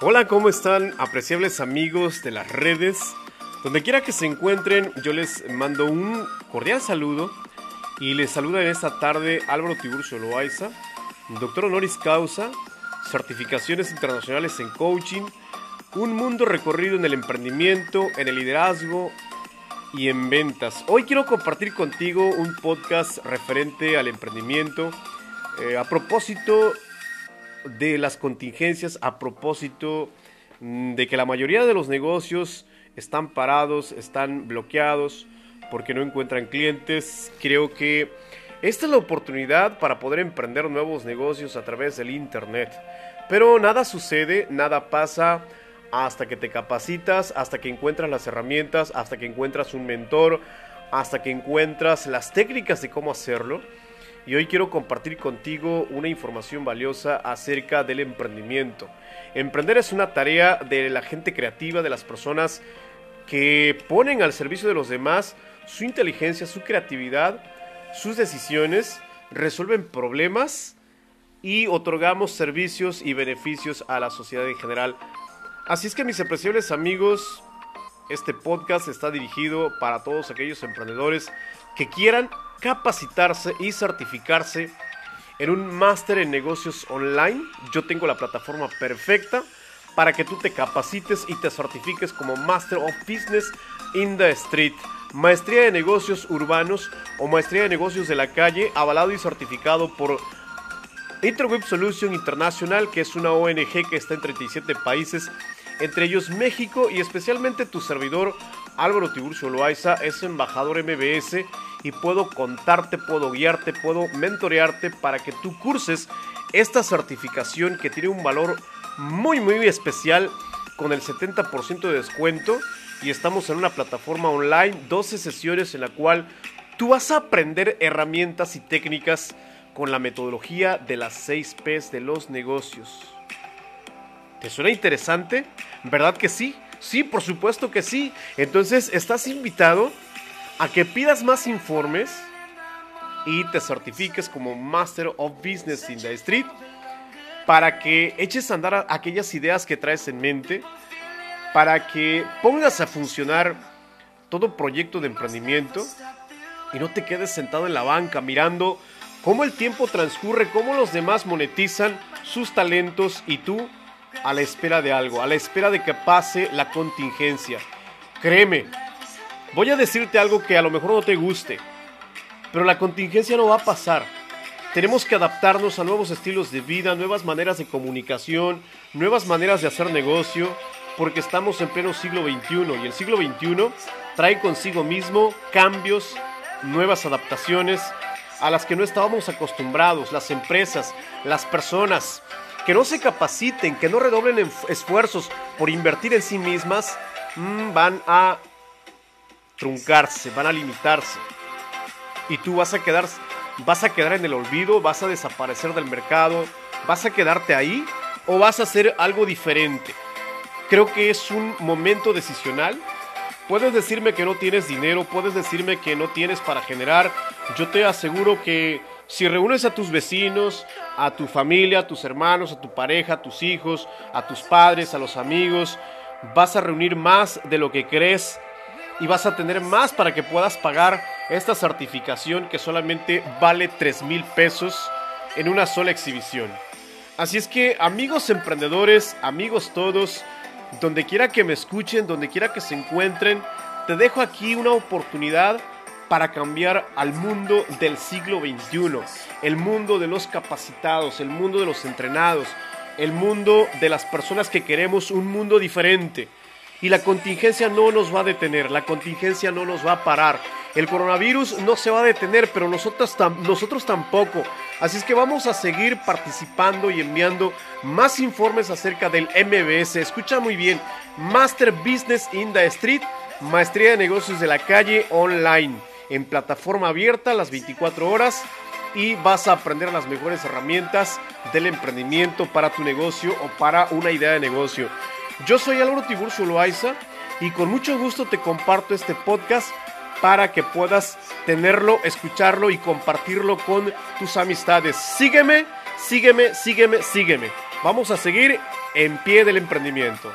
Hola, ¿cómo están apreciables amigos de las redes? Donde quiera que se encuentren, yo les mando un cordial saludo y les saluda en esta tarde Álvaro Tiburcio Loaiza, doctor honoris causa, certificaciones internacionales en coaching, un mundo recorrido en el emprendimiento, en el liderazgo y en ventas. Hoy quiero compartir contigo un podcast referente al emprendimiento. Eh, a propósito de las contingencias a propósito mm, de que la mayoría de los negocios están parados, están bloqueados porque no encuentran clientes. Creo que esta es la oportunidad para poder emprender nuevos negocios a través del Internet. Pero nada sucede, nada pasa hasta que te capacitas, hasta que encuentras las herramientas, hasta que encuentras un mentor, hasta que encuentras las técnicas de cómo hacerlo y hoy quiero compartir contigo una información valiosa acerca del emprendimiento. Emprender es una tarea de la gente creativa, de las personas que ponen al servicio de los demás su inteligencia, su creatividad, sus decisiones, resuelven problemas y otorgamos servicios y beneficios a la sociedad en general. Así es que mis apreciables amigos, este podcast está dirigido para todos aquellos emprendedores que quieran capacitarse y certificarse en un máster en negocios online. Yo tengo la plataforma perfecta para que tú te capacites y te certifiques como Master of Business in the Street. Maestría de negocios urbanos o maestría de negocios de la calle, avalado y certificado por Interweb Solution International, que es una ONG que está en 37 países, entre ellos México y especialmente tu servidor Álvaro Tiburcio Loaiza es embajador MBS y puedo contarte, puedo guiarte, puedo mentorearte para que tú curses esta certificación que tiene un valor muy muy especial con el 70% de descuento y estamos en una plataforma online, 12 sesiones en la cual tú vas a aprender herramientas y técnicas con la metodología de las 6 P's de los negocios. ¿Te suena interesante? ¿Verdad que sí? Sí, por supuesto que sí. Entonces estás invitado a que pidas más informes y te certifiques como Master of Business in the Street para que eches a andar aquellas ideas que traes en mente, para que pongas a funcionar todo proyecto de emprendimiento y no te quedes sentado en la banca mirando cómo el tiempo transcurre, cómo los demás monetizan sus talentos y tú a la espera de algo, a la espera de que pase la contingencia. Créeme, Voy a decirte algo que a lo mejor no te guste, pero la contingencia no va a pasar. Tenemos que adaptarnos a nuevos estilos de vida, nuevas maneras de comunicación, nuevas maneras de hacer negocio, porque estamos en pleno siglo XXI y el siglo XXI trae consigo mismo cambios, nuevas adaptaciones a las que no estábamos acostumbrados, las empresas, las personas, que no se capaciten, que no redoblen esfuerzos por invertir en sí mismas, mm, van a truncarse, van a limitarse. Y tú vas a quedar vas a quedar en el olvido, vas a desaparecer del mercado, vas a quedarte ahí o vas a hacer algo diferente. Creo que es un momento decisional. Puedes decirme que no tienes dinero, puedes decirme que no tienes para generar. Yo te aseguro que si reúnes a tus vecinos, a tu familia, a tus hermanos, a tu pareja, a tus hijos, a tus padres, a los amigos, vas a reunir más de lo que crees y vas a tener más para que puedas pagar esta certificación que solamente vale 3 mil pesos en una sola exhibición. Así es que amigos emprendedores, amigos todos, donde quiera que me escuchen, donde quiera que se encuentren, te dejo aquí una oportunidad para cambiar al mundo del siglo XXI, el mundo de los capacitados, el mundo de los entrenados, el mundo de las personas que queremos un mundo diferente. Y la contingencia no nos va a detener, la contingencia no nos va a parar. El coronavirus no se va a detener, pero nosotros, nosotros tampoco. Así es que vamos a seguir participando y enviando más informes acerca del MBS. Escucha muy bien, Master Business in the Street, Maestría de Negocios de la Calle Online, en plataforma abierta las 24 horas y vas a aprender las mejores herramientas del emprendimiento para tu negocio o para una idea de negocio. Yo soy Álvaro Tiburcio Loaiza y con mucho gusto te comparto este podcast para que puedas tenerlo, escucharlo y compartirlo con tus amistades. Sígueme, sígueme, sígueme, sígueme. Vamos a seguir en pie del emprendimiento.